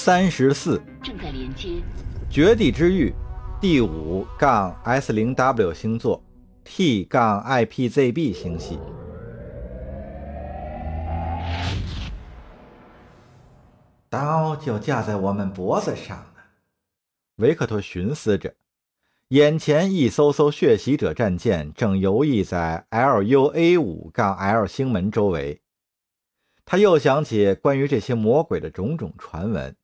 三十四，正在连接。绝地之域，第五杠 S 零 W 星座，T 杠 IPZB 星系。刀就架在我们脖子上呢。维克托寻思着，眼前一艘艘血洗者战舰正游弋在 LUA 五杠 L 星门周围。他又想起关于这些魔鬼的种种传闻，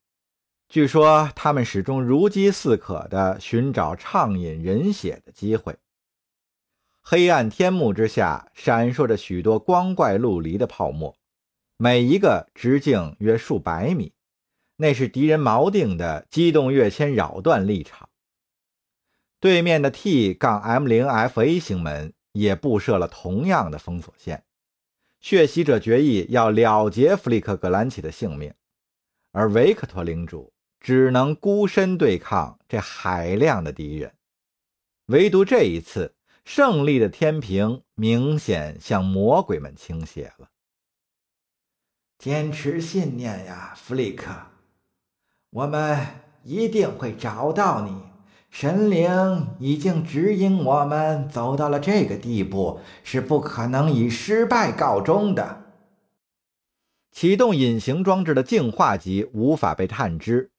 据说他们始终如饥似渴地寻找畅饮人血的机会。黑暗天幕之下，闪烁着许多光怪陆离的泡沫，每一个直径约数百米。那是敌人锚定的机动跃迁扰断立场。对面的 T 杠 M 零 FA 型门也布设了同样的封锁线。血洗者决议要了结弗里克格兰奇的性命，而维克托领主只能孤身对抗这海量的敌人。唯独这一次，胜利的天平明显向魔鬼们倾斜了。坚持信念呀，弗里克，我们一定会找到你。神灵已经指引我们走到了这个地步，是不可能以失败告终的。启动隐形装置的净化级无法被探知。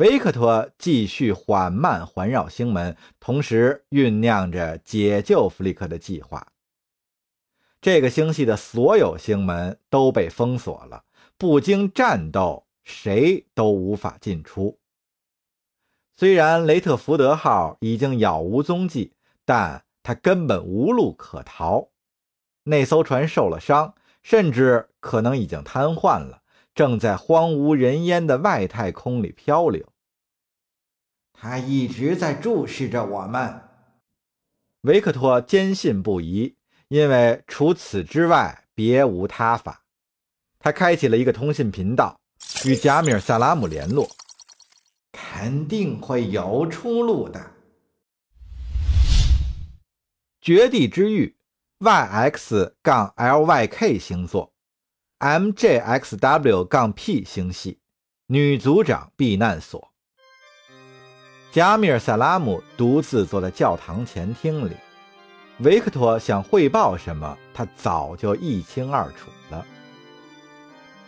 维克托继续缓慢环绕星门，同时酝酿着解救弗里克的计划。这个星系的所有星门都被封锁了，不经战斗，谁都无法进出。虽然雷特福德号已经杳无踪迹，但他根本无路可逃。那艘船受了伤，甚至可能已经瘫痪了，正在荒无人烟的外太空里漂流。他一直在注视着我们，维克托坚信不疑，因为除此之外别无他法。他开启了一个通信频道，与贾米尔·萨拉姆联络。肯定会有出路的。绝地之域，YX 杠 LYK 星座，MJXW 杠 P 星系，女族长避难所。加米尔·萨拉姆独自坐在教堂前厅里，维克托想汇报什么，他早就一清二楚了。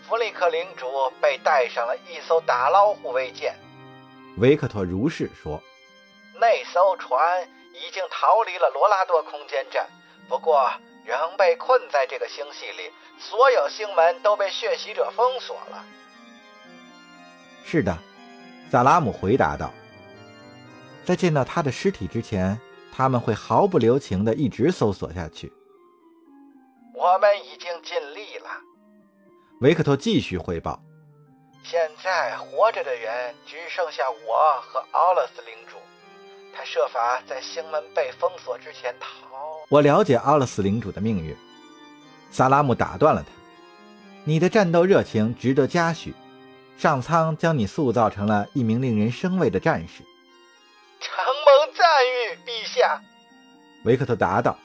弗里克领主被带上了一艘打捞护卫舰。维克托如是说：“那艘船已经逃离了罗拉多空间站，不过仍被困在这个星系里。所有星门都被血洗者封锁了。”“是的。”萨拉姆回答道。“在见到他的尸体之前，他们会毫不留情地一直搜索下去。”“我们已经尽力了。”维克托继续汇报。现在活着的人只剩下我和奥勒斯领主。他设法在星门被封锁之前逃。我了解奥勒斯领主的命运。萨拉姆打断了他：“你的战斗热情值得嘉许，上苍将你塑造成了一名令人生畏的战士。”承蒙赞誉，陛下。维克特答道：“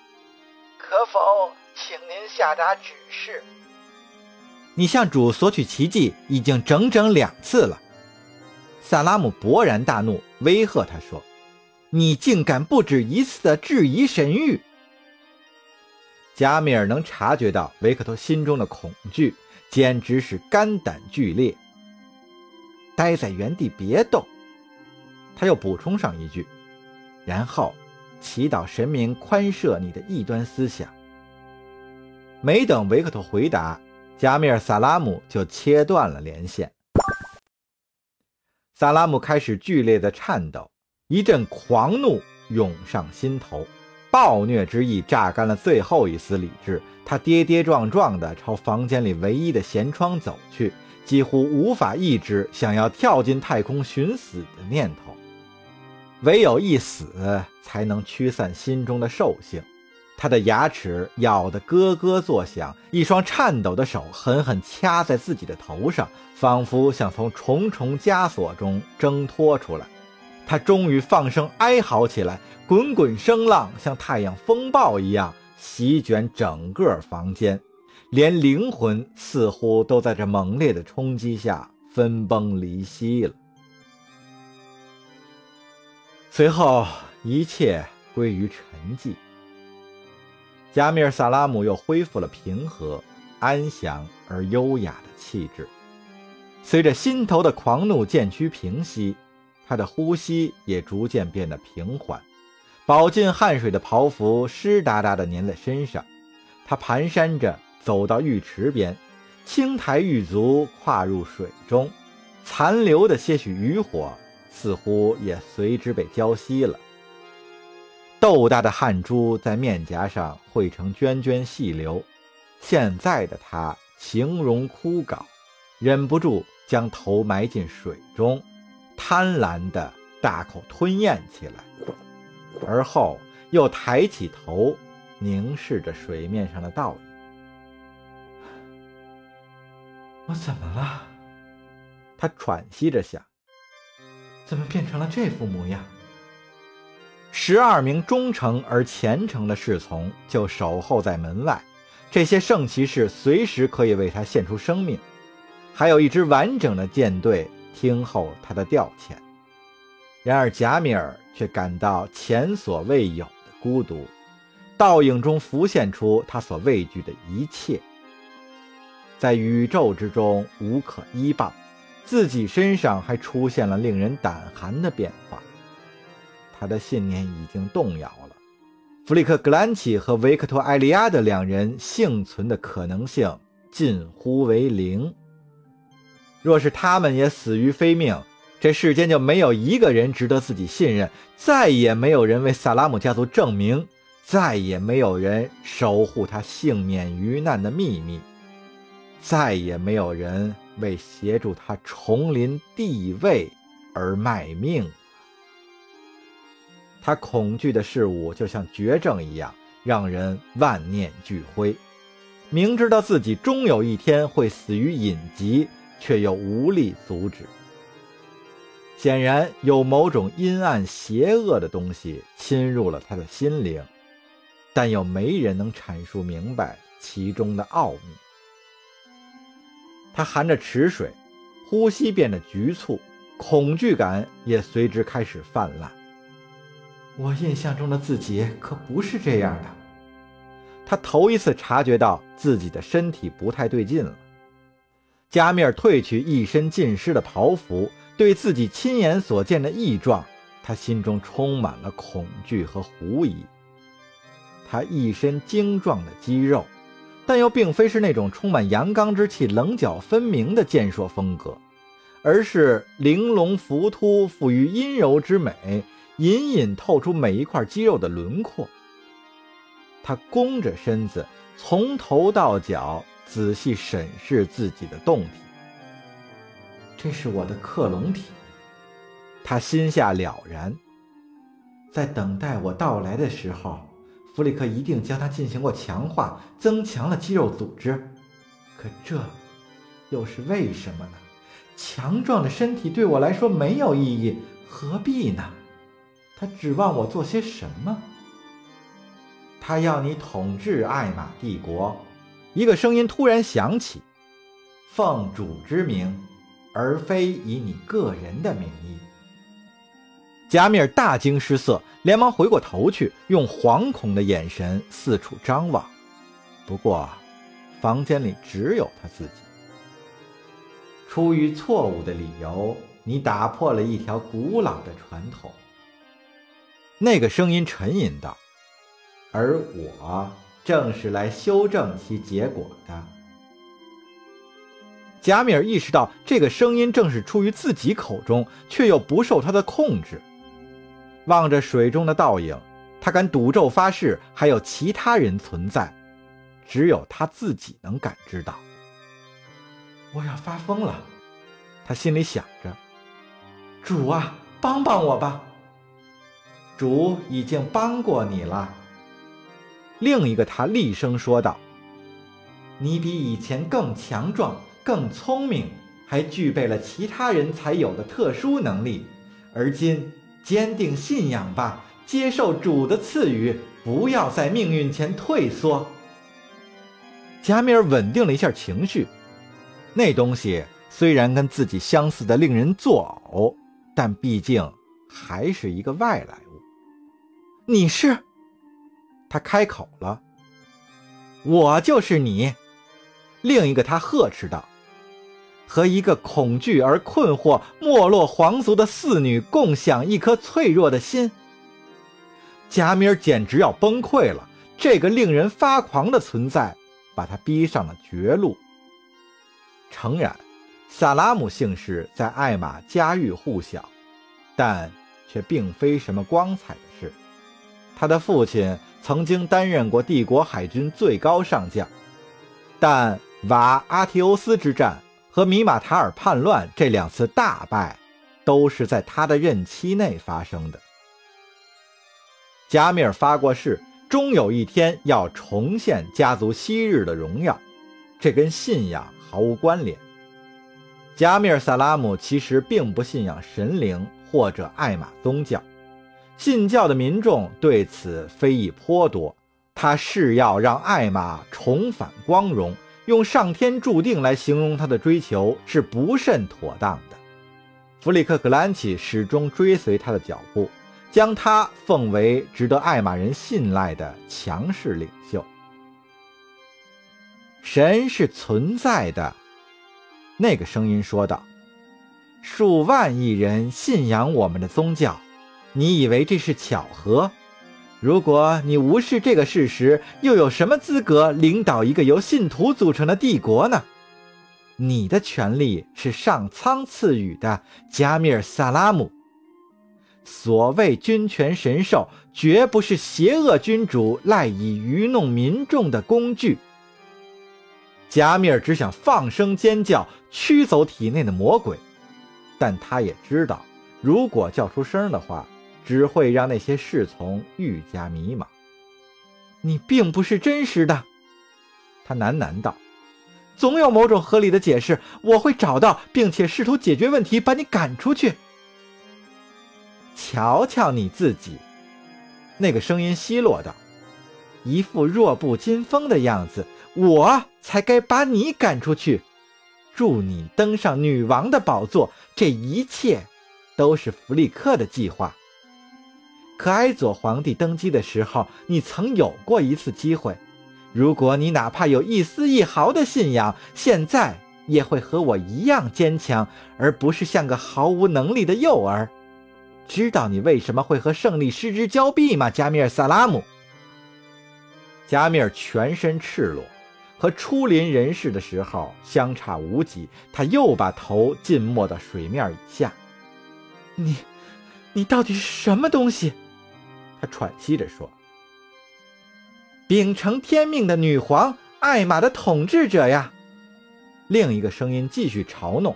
可否请您下达指示？”你向主索取奇迹已经整整两次了，萨拉姆勃然大怒，威吓他说：“你竟敢不止一次的质疑神谕！”加米尔能察觉到维克托心中的恐惧，简直是肝胆俱裂。待在原地别动，他又补充上一句：“然后祈祷神明宽赦你的异端思想。”没等维克托回答。加米尔·萨拉姆就切断了连线。萨拉姆开始剧烈的颤抖，一阵狂怒涌上心头，暴虐之意榨干了最后一丝理智。他跌跌撞撞地朝房间里唯一的舷窗走去，几乎无法抑制想要跳进太空寻死的念头。唯有一死，才能驱散心中的兽性。他的牙齿咬得咯咯作响，一双颤抖的手狠狠掐在自己的头上，仿佛想从重重枷锁中挣脱出来。他终于放声哀嚎起来，滚滚声浪像太阳风暴一样席卷整个房间，连灵魂似乎都在这猛烈的冲击下分崩离析了。随后，一切归于沉寂。加米尔·萨拉姆又恢复了平和、安详而优雅的气质。随着心头的狂怒渐趋平息，他的呼吸也逐渐变得平缓。饱浸汗水的袍服湿哒哒的粘在身上，他蹒跚着走到浴池边，轻抬玉足跨入水中，残留的些许余火似乎也随之被浇熄了。豆大的汗珠在面颊上汇成涓涓细流，现在的他形容枯槁，忍不住将头埋进水中，贪婪地大口吞咽起来。而后又抬起头，凝视着水面上的倒影。我怎么了？他喘息着想。怎么变成了这副模样？十二名忠诚而虔诚的侍从就守候在门外，这些圣骑士随时可以为他献出生命，还有一支完整的舰队听候他的调遣。然而贾米尔却感到前所未有的孤独，倒影中浮现出他所畏惧的一切，在宇宙之中无可依傍，自己身上还出现了令人胆寒的变化。他的信念已经动摇了，弗里克·格兰奇和维克托·埃利亚的两人幸存的可能性近乎为零。若是他们也死于非命，这世间就没有一个人值得自己信任，再也没有人为萨拉姆家族证明，再也没有人守护他幸免于难的秘密，再也没有人为协助他重临帝位而卖命。他恐惧的事物就像绝症一样，让人万念俱灰。明知道自己终有一天会死于隐疾，却又无力阻止。显然有某种阴暗邪恶的东西侵入了他的心灵，但又没人能阐述明白其中的奥秘。他含着池水，呼吸变得局促，恐惧感也随之开始泛滥。我印象中的自己可不是这样的。他头一次察觉到自己的身体不太对劲了。加米尔褪去一身浸湿的袍服。对自己亲眼所见的异状，他心中充满了恐惧和狐疑。他一身精壮的肌肉，但又并非是那种充满阳刚之气、棱角分明的健硕风格，而是玲珑浮凸、富于阴柔之美，隐隐透出每一块肌肉的轮廓。他弓着身子，从头到脚仔细审视自己的动体。这是我的克隆体，他心下了然。在等待我到来的时候，弗里克一定将它进行过强化，增强了肌肉组织。可这又是为什么呢？强壮的身体对我来说没有意义，何必呢？他指望我做些什么？他要你统治艾玛帝国。一个声音突然响起：“奉主之名。”而非以你个人的名义。加米尔大惊失色，连忙回过头去，用惶恐的眼神四处张望。不过，房间里只有他自己。出于错误的理由，你打破了一条古老的传统。那个声音沉吟道：“而我正是来修正其结果的。”贾米尔意识到，这个声音正是出于自己口中，却又不受他的控制。望着水中的倒影，他敢赌咒发誓，还有其他人存在，只有他自己能感知到。我要发疯了，他心里想着。主啊，帮帮我吧！主已经帮过你了。另一个他厉声说道：“你比以前更强壮。”更聪明，还具备了其他人才有的特殊能力。而今，坚定信仰吧，接受主的赐予，不要在命运前退缩。加米尔稳定了一下情绪，那东西虽然跟自己相似的令人作呕，但毕竟还是一个外来物。你是？他开口了。我就是你。另一个他呵斥道：“和一个恐惧而困惑、没落皇族的四女共享一颗脆弱的心。”贾米尔简直要崩溃了。这个令人发狂的存在，把他逼上了绝路。诚然，萨拉姆姓氏在艾玛家喻户晓，但却并非什么光彩的事。他的父亲曾经担任过帝国海军最高上将，但瓦阿提欧斯之战和米马塔尔叛乱这两次大败，都是在他的任期内发生的。加米尔发过誓，终有一天要重现家族昔日的荣耀，这跟信仰毫无关联。加米尔·萨拉姆其实并不信仰神灵或者艾玛宗教，信教的民众对此非议颇多。他誓要让艾玛重返光荣，用上天注定来形容他的追求是不甚妥当的。弗里克·格兰奇始终追随他的脚步。将他奉为值得艾玛人信赖的强势领袖。神是存在的，那个声音说道：“数万亿人信仰我们的宗教，你以为这是巧合？如果你无视这个事实，又有什么资格领导一个由信徒组成的帝国呢？你的权利是上苍赐予的，加米尔·萨拉姆。”所谓君权神授，绝不是邪恶君主赖以愚弄民众的工具。加米尔只想放声尖叫，驱走体内的魔鬼，但他也知道，如果叫出声的话，只会让那些侍从愈加迷茫。你并不是真实的，他喃喃道：“总有某种合理的解释，我会找到，并且试图解决问题，把你赶出去。”瞧瞧你自己，那个声音奚落道：“一副弱不禁风的样子，我才该把你赶出去。助你登上女王的宝座，这一切都是弗利克的计划。可埃佐皇帝登基的时候，你曾有过一次机会。如果你哪怕有一丝一毫的信仰，现在也会和我一样坚强，而不是像个毫无能力的幼儿。”知道你为什么会和胜利失之交臂吗，加米尔·萨拉姆？加米尔全身赤裸，和初临人世的时候相差无几。他又把头浸没到水面以下。你，你到底是什么东西？他喘息着说：“秉承天命的女皇，艾玛的统治者呀。”另一个声音继续嘲弄：“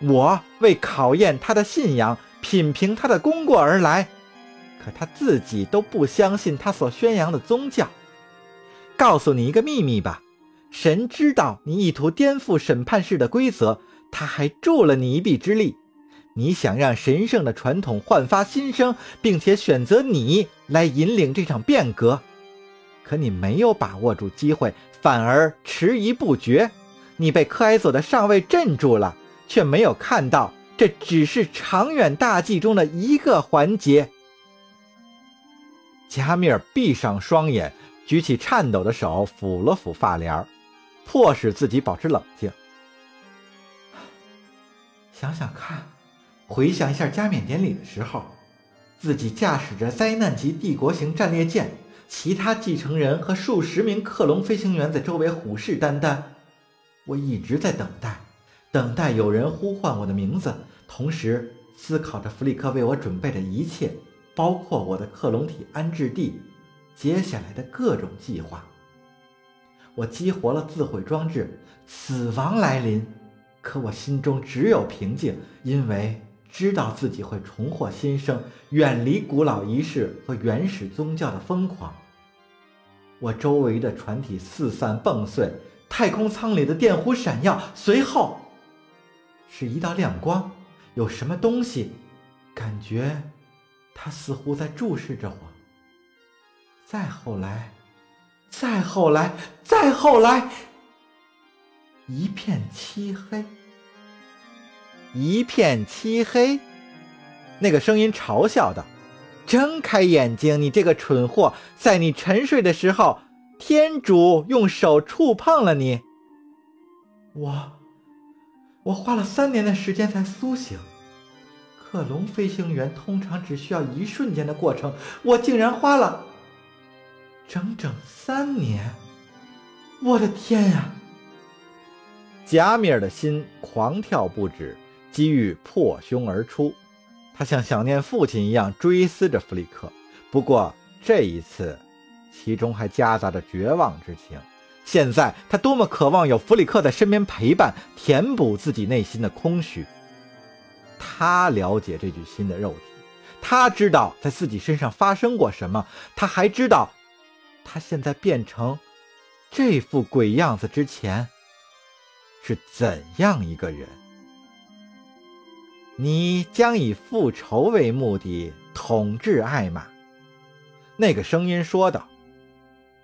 我为考验他的信仰。”品评他的功过而来，可他自己都不相信他所宣扬的宗教。告诉你一个秘密吧，神知道你意图颠覆审判式的规则，他还助了你一臂之力。你想让神圣的传统焕发新生，并且选择你来引领这场变革，可你没有把握住机会，反而迟疑不决。你被克埃佐的上尉镇住了，却没有看到。这只是长远大计中的一个环节。加米尔闭上双眼，举起颤抖的手抚了抚发帘，迫使自己保持冷静。想想看，回想一下加冕典礼的时候，自己驾驶着灾难级帝国型战列舰，其他继承人和数十名克隆飞行员在周围虎视眈眈。我一直在等待。等待有人呼唤我的名字，同时思考着弗里克为我准备的一切，包括我的克隆体安置地，接下来的各种计划。我激活了自毁装置，死亡来临，可我心中只有平静，因为知道自己会重获新生，远离古老仪式和原始宗教的疯狂。我周围的船体四散蹦碎，太空舱里的电弧闪耀，随后。是一道亮光，有什么东西？感觉他似乎在注视着我。再后来，再后来，再后来，一片漆黑。一片漆黑。那个声音嘲笑道：“睁开眼睛，你这个蠢货！在你沉睡的时候，天主用手触碰了你。我，我花了三年的时间才苏醒。克隆飞行员通常只需要一瞬间的过程，我竟然花了整整三年！我的天呀！”贾米尔的心狂跳不止，机遇破胸而出。他像想念父亲一样追思着弗里克，不过这一次，其中还夹杂着绝望之情。现在他多么渴望有弗里克在身边陪伴，填补自己内心的空虚。他了解这具新的肉体，他知道在自己身上发生过什么，他还知道，他现在变成这副鬼样子之前是怎样一个人。你将以复仇为目的统治艾玛，那个声音说道：“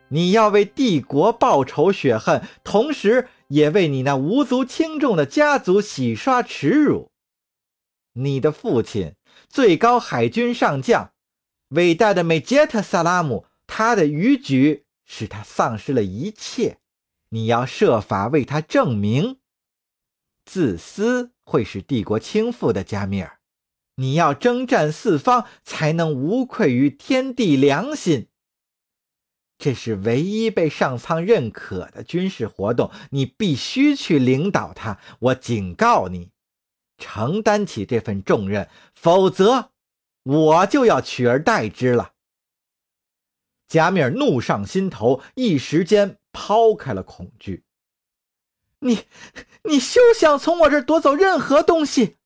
你要为帝国报仇雪恨，同时也为你那无足轻重的家族洗刷耻辱。你的父亲，最高海军上将，伟大的美杰特·萨拉姆，他的愚举使他丧失了一切。你要设法为他证明，自私。”会使帝国倾覆的加米尔，你要征战四方，才能无愧于天地良心。这是唯一被上苍认可的军事活动，你必须去领导它。我警告你，承担起这份重任，否则我就要取而代之了。加米尔怒上心头，一时间抛开了恐惧。你，你休想从我这儿夺走任何东西！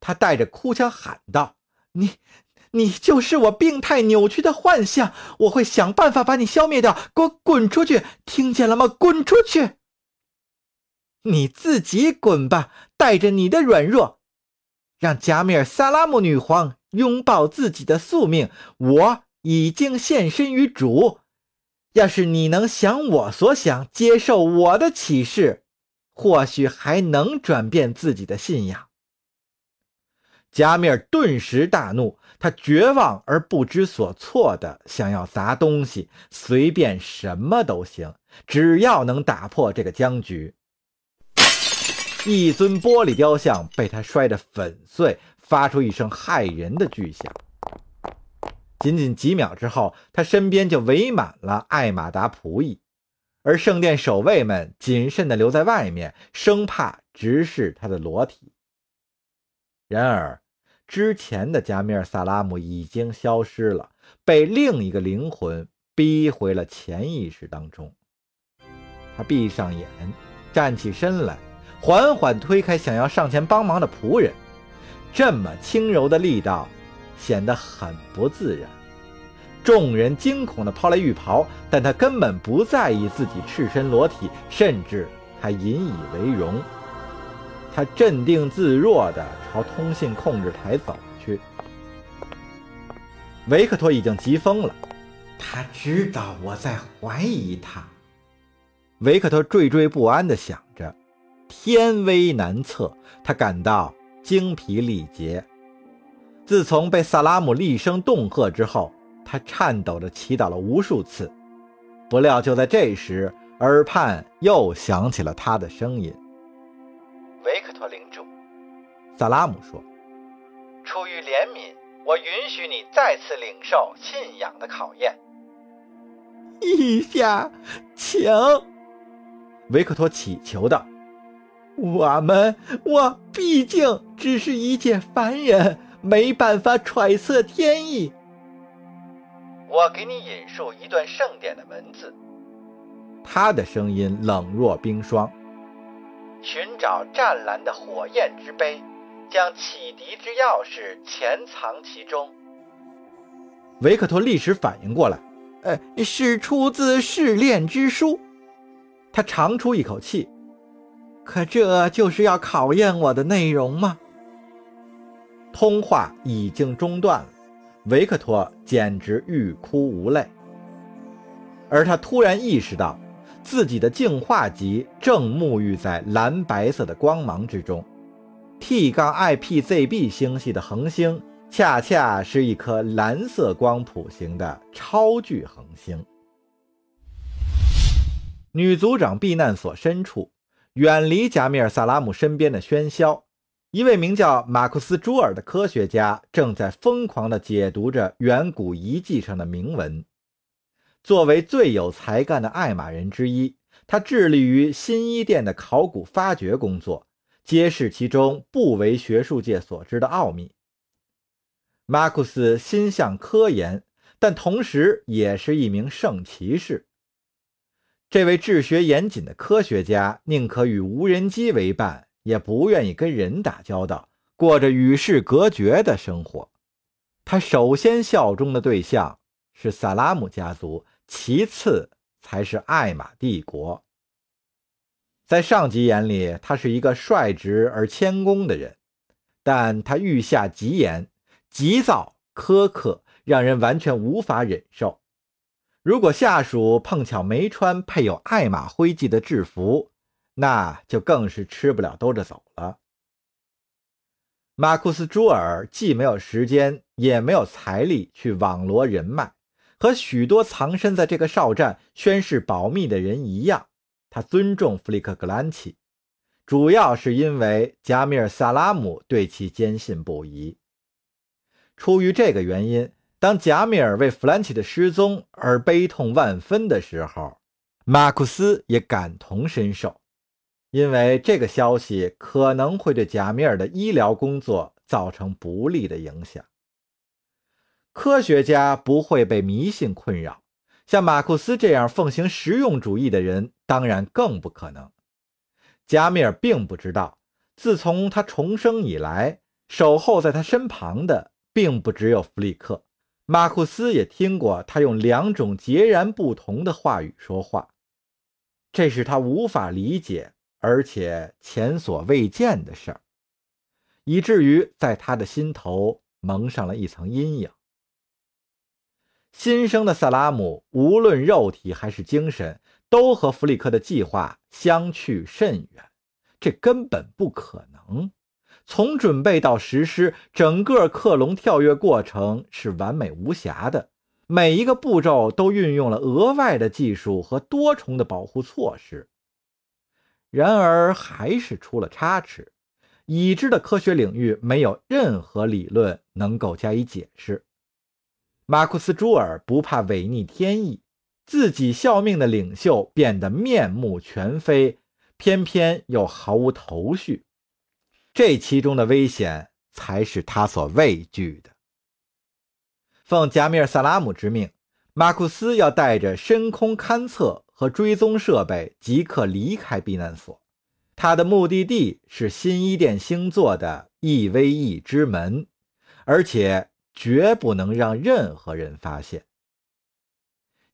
他带着哭腔喊道：“你，你就是我病态扭曲的幻象！我会想办法把你消灭掉！给我滚出去！听见了吗？滚出去！你自己滚吧！带着你的软弱，让加米尔·萨拉姆女皇拥抱自己的宿命。我已经献身于主。要是你能想我所想，接受我的启示。”或许还能转变自己的信仰。加米尔顿时大怒，他绝望而不知所措的想要砸东西，随便什么都行，只要能打破这个僵局。一尊玻璃雕像被他摔得粉碎，发出一声骇人的巨响。仅仅几秒之后，他身边就围满了艾玛达仆役。而圣殿守卫们谨慎地留在外面，生怕直视他的裸体。然而，之前的加米尔·萨拉姆已经消失了，被另一个灵魂逼回了潜意识当中。他闭上眼，站起身来，缓缓推开想要上前帮忙的仆人。这么轻柔的力道，显得很不自然。众人惊恐地抛来浴袍，但他根本不在意自己赤身裸体，甚至还引以为荣。他镇定自若地朝通信控制台走去。维克托已经急疯了，他知道我在怀疑他。维克托惴惴不安地想着，天威难测，他感到精疲力竭。自从被萨拉姆厉声恫吓之后，他颤抖着祈祷了无数次，不料就在这时，耳畔又响起了他的声音：“维克托领主。”萨拉姆说：“出于怜悯，我允许你再次领受信仰的考验。”陛下，请。维克托祈求道：“我们，我毕竟只是一介凡人，没办法揣测天意。”我给你引述一段盛典的文字。他的声音冷若冰霜。寻找湛蓝的火焰之杯，将启迪之钥匙潜藏其中。维克托立时反应过来，呃，是出自试炼之书。他长出一口气。可这就是要考验我的内容吗？通话已经中断了。维克托简直欲哭无泪，而他突然意识到，自己的净化级正沐浴在蓝白色的光芒之中。T- 杠 IPZB 星系的恒星，恰恰是一颗蓝色光谱型的超巨恒星。女组长避难所深处，远离贾米尔·萨拉姆身边的喧嚣，一位名叫马库斯·朱尔的科学家正在疯狂地解读着远古遗迹上的铭文。作为最有才干的爱玛人之一，他致力于新伊甸的考古发掘工作，揭示其中不为学术界所知的奥秘。马库斯心向科研，但同时也是一名圣骑士。这位治学严谨的科学家，宁可与无人机为伴，也不愿意跟人打交道，过着与世隔绝的生活。他首先效忠的对象是萨拉姆家族，其次才是艾玛帝国。在上级眼里，他是一个率直而谦恭的人，但他御下极严、急躁、苛刻，让人完全无法忍受。如果下属碰巧没穿配有爱马徽记的制服，那就更是吃不了兜着走了。马库斯·朱尔既没有时间，也没有财力去网罗人脉，和许多藏身在这个哨站宣誓保密的人一样，他尊重弗里克格兰奇，主要是因为加米尔·萨拉姆对其坚信不疑。出于这个原因。当贾米尔为弗兰奇的失踪而悲痛万分的时候，马库斯也感同身受，因为这个消息可能会对贾米尔的医疗工作造成不利的影响。科学家不会被迷信困扰，像马库斯这样奉行实用主义的人当然更不可能。贾米尔并不知道，自从他重生以来，守候在他身旁的并不只有弗里克。马库斯也听过他用两种截然不同的话语说话，这是他无法理解而且前所未见的事儿，以至于在他的心头蒙上了一层阴影。新生的萨拉姆无论肉体还是精神，都和弗里克的计划相去甚远，这根本不可能。从准备到实施，整个克隆跳跃过程是完美无瑕的，每一个步骤都运用了额外的技术和多重的保护措施。然而，还是出了差池。已知的科学领域没有任何理论能够加以解释。马库斯·朱尔不怕违逆天意，自己效命的领袖变得面目全非，偏偏又毫无头绪。这其中的危险才是他所畏惧的。奉贾米尔·萨拉姆之命，马库斯要带着深空勘测和追踪设备即刻离开避难所。他的目的地是新伊甸星座的 EVE 之门，而且绝不能让任何人发现。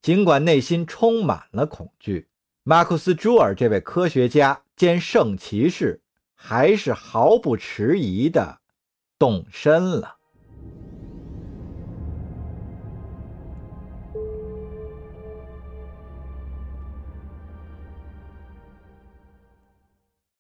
尽管内心充满了恐惧，马库斯·朱尔这位科学家兼圣骑士。还是毫不迟疑地动身了。